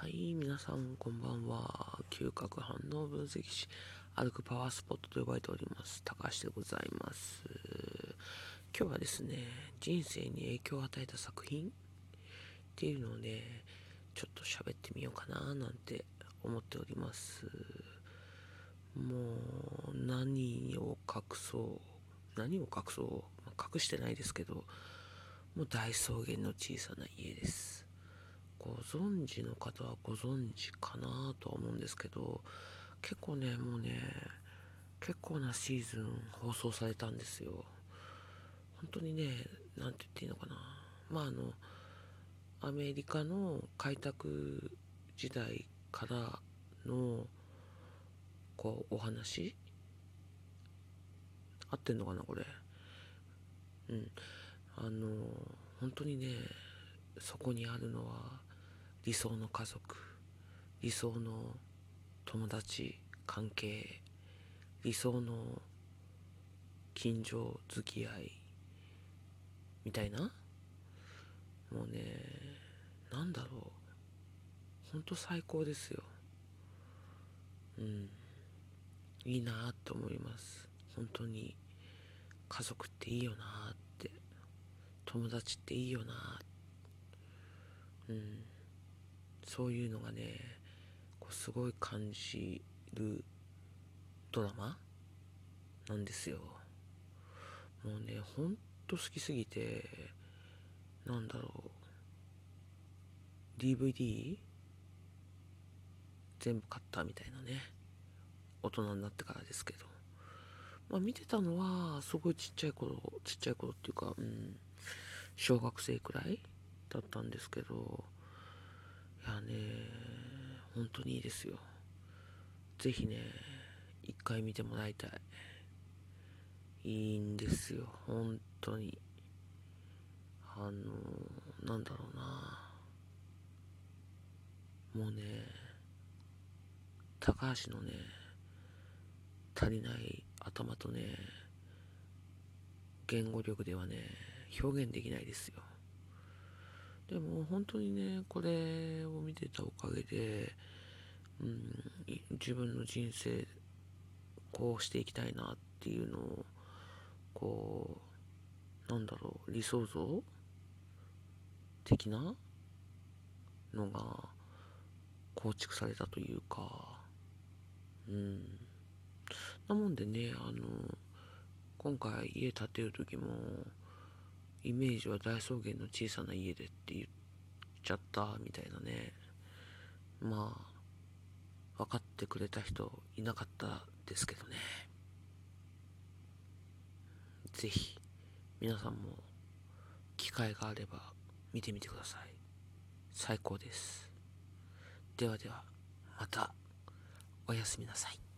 はい、皆さんこんばんは。嗅覚反応分析士、歩くパワースポットと呼ばれております、高橋でございます。今日はですね、人生に影響を与えた作品っていうのをね、ちょっと喋ってみようかななんて思っております。もう、何を隠そう、何を隠そう、ま、隠してないですけど、もう大草原の小さな家です。ご存知の方はご存知かなとは思うんですけど結構ねもうね結構なシーズン放送されたんですよ。本当にね何て言っていいのかな。まああのアメリカの開拓時代からのこうお話？合ってんのかなこれ？うん。あの本当にねそこにあるのは理想の家族理想の友達関係理想の近所付き合いみたいな？もうねなんだろう。ほんと最高ですよ。うん。いいなって思います。本当に。家族っていいよなって。友達っていいよなうん。そういうのがねこうすごい感じるドラマなんですよ。もうねほんと好きすぎてなんだろう DVD 全部買ったみたいなね大人になってからですけど。まあ見てたのはすごいちっちゃい頃ちっちゃい頃っていうかうん小学生くらいだったんですけどやね本当にいいですよ。ぜひね一回見てもらいたい。いいんですよ本当に。あのなんだろうな。もうね高橋のね足りない頭とね言語力ではね表現できないですよ。でも本当にね、これを見てたおかげで、うん、自分の人生、こうしていきたいなっていうのを、こう、なんだろう、理想像的なのが構築されたというか、うん。なもんでね、あの、今回家建てる時も、イメージは大草原の小さな家でって言っちゃったみたいなね。まあ分かってくれた人いなかったですけどね。是非皆さんも機会があれば見てみてください。最高です。ではではまた。おやすみなさい。